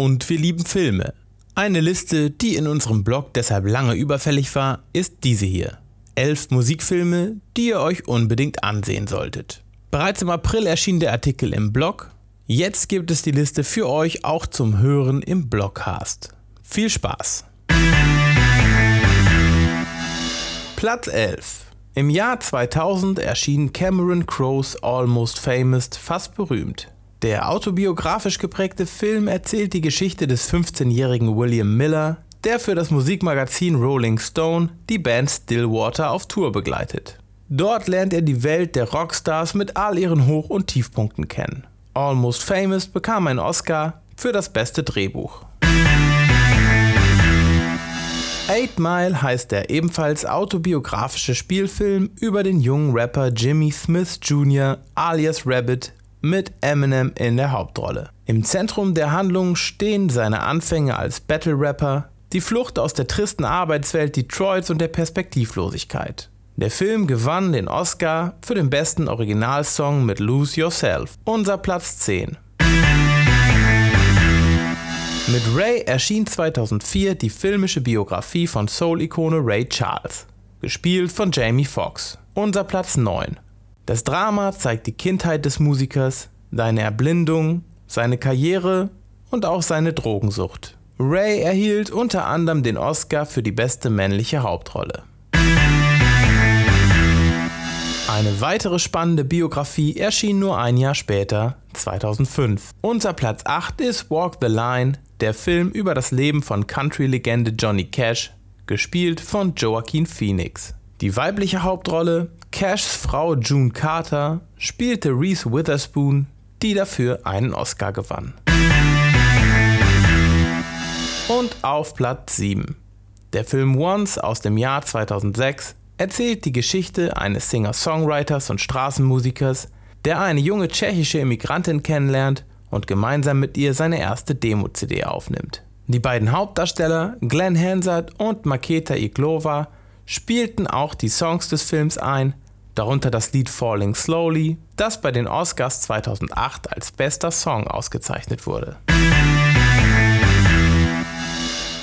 Und wir lieben Filme. Eine Liste, die in unserem Blog deshalb lange überfällig war, ist diese hier. Elf Musikfilme, die ihr euch unbedingt ansehen solltet. Bereits im April erschien der Artikel im Blog. Jetzt gibt es die Liste für euch auch zum Hören im Blogcast. Viel Spaß! Platz 11 Im Jahr 2000 erschien Cameron Crowes Almost Famous fast berühmt. Der autobiografisch geprägte Film erzählt die Geschichte des 15-jährigen William Miller, der für das Musikmagazin Rolling Stone die Band Stillwater auf Tour begleitet. Dort lernt er die Welt der Rockstars mit all ihren Hoch- und Tiefpunkten kennen. Almost Famous bekam einen Oscar für das beste Drehbuch. Eight Mile heißt der ebenfalls autobiografische Spielfilm über den jungen Rapper Jimmy Smith Jr. alias Rabbit mit Eminem in der Hauptrolle. Im Zentrum der Handlung stehen seine Anfänge als Battle-Rapper, die Flucht aus der tristen Arbeitswelt Detroits und der Perspektivlosigkeit. Der Film gewann den Oscar für den besten Originalsong mit Lose Yourself, unser Platz 10. Mit Ray erschien 2004 die filmische Biografie von Soul-Ikone Ray Charles, gespielt von Jamie Foxx. Unser Platz 9. Das Drama zeigt die Kindheit des Musikers, seine Erblindung, seine Karriere und auch seine Drogensucht. Ray erhielt unter anderem den Oscar für die beste männliche Hauptrolle. Eine weitere spannende Biografie erschien nur ein Jahr später, 2005. Unser Platz 8 ist Walk the Line, der Film über das Leben von Country-Legende Johnny Cash, gespielt von Joaquin Phoenix. Die weibliche Hauptrolle, Cashs Frau June Carter, spielte Reese Witherspoon, die dafür einen Oscar gewann. Und auf Platz 7. Der Film Once aus dem Jahr 2006 erzählt die Geschichte eines Singer-Songwriters und Straßenmusikers, der eine junge tschechische Immigrantin kennenlernt und gemeinsam mit ihr seine erste Demo-CD aufnimmt. Die beiden Hauptdarsteller, Glenn Hansard und Maketa Iglova, spielten auch die Songs des Films ein, darunter das Lied Falling Slowly, das bei den Oscars 2008 als bester Song ausgezeichnet wurde.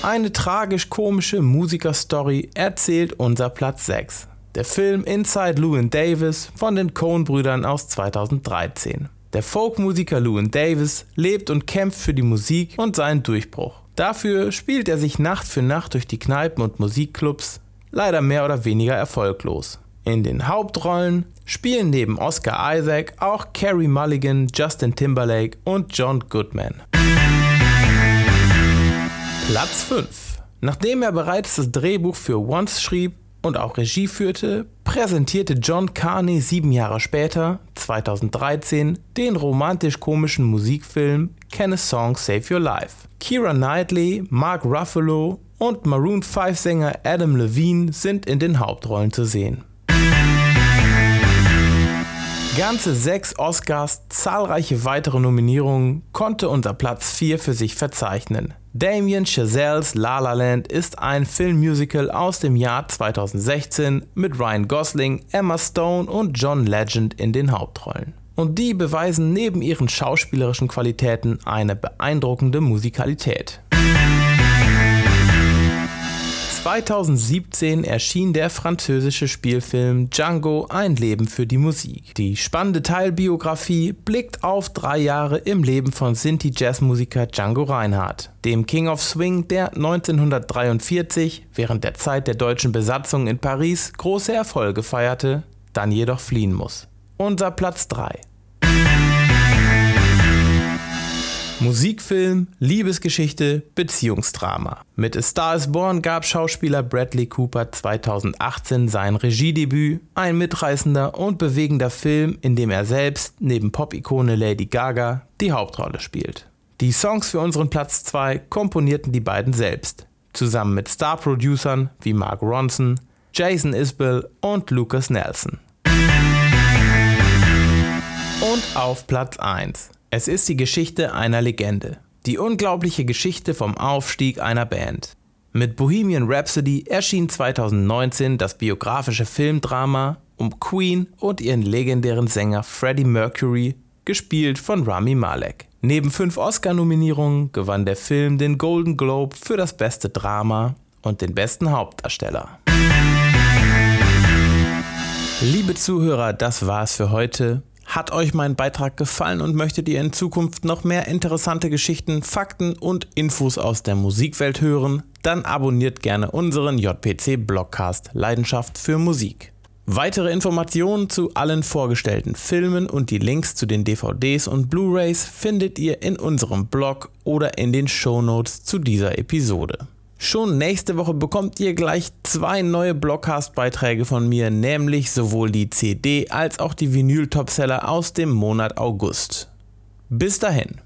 Eine tragisch-komische Musikerstory erzählt unser Platz 6. Der Film Inside Llewyn Davis von den Coen-Brüdern aus 2013. Der Folkmusiker Llewyn Davis lebt und kämpft für die Musik und seinen Durchbruch. Dafür spielt er sich Nacht für Nacht durch die Kneipen und Musikclubs, leider mehr oder weniger erfolglos. In den Hauptrollen spielen neben Oscar Isaac auch Carrie Mulligan, Justin Timberlake und John Goodman. Platz 5. Nachdem er bereits das Drehbuch für Once schrieb, und auch Regie führte, präsentierte John Carney sieben Jahre später, 2013, den romantisch-komischen Musikfilm Can a Song Save Your Life. Keira Knightley, Mark Ruffalo und Maroon 5-Sänger Adam Levine sind in den Hauptrollen zu sehen. Ganze sechs Oscars, zahlreiche weitere Nominierungen konnte unser Platz 4 für sich verzeichnen. Damien Chazelles La La Land ist ein Filmmusical aus dem Jahr 2016 mit Ryan Gosling, Emma Stone und John Legend in den Hauptrollen. Und die beweisen neben ihren schauspielerischen Qualitäten eine beeindruckende Musikalität. 2017 erschien der französische Spielfilm Django Ein Leben für die Musik. Die spannende Teilbiografie blickt auf drei Jahre im Leben von Sinti-Jazzmusiker Django Reinhardt, dem King of Swing, der 1943 während der Zeit der deutschen Besatzung in Paris große Erfolge feierte, dann jedoch fliehen muss. Unser Platz 3. Musikfilm, Liebesgeschichte, Beziehungsdrama. Mit A Star is Born gab Schauspieler Bradley Cooper 2018 sein Regiedebüt, ein mitreißender und bewegender Film, in dem er selbst neben Pop-Ikone Lady Gaga die Hauptrolle spielt. Die Songs für unseren Platz 2 komponierten die beiden selbst, zusammen mit Star-Producern wie Mark Ronson, Jason Isbell und Lucas Nelson. Und auf Platz 1 es ist die Geschichte einer Legende. Die unglaubliche Geschichte vom Aufstieg einer Band. Mit Bohemian Rhapsody erschien 2019 das biografische Filmdrama um Queen und ihren legendären Sänger Freddie Mercury, gespielt von Rami Malek. Neben fünf Oscar-Nominierungen gewann der Film den Golden Globe für das beste Drama und den besten Hauptdarsteller. Liebe Zuhörer, das war's für heute. Hat euch mein Beitrag gefallen und möchtet ihr in Zukunft noch mehr interessante Geschichten, Fakten und Infos aus der Musikwelt hören? Dann abonniert gerne unseren JPC Blogcast Leidenschaft für Musik. Weitere Informationen zu allen vorgestellten Filmen und die Links zu den DVDs und Blu-rays findet ihr in unserem Blog oder in den Shownotes zu dieser Episode. Schon nächste Woche bekommt ihr gleich zwei neue Blockcast-Beiträge von mir, nämlich sowohl die CD als auch die Vinyl-Topseller aus dem Monat August. Bis dahin.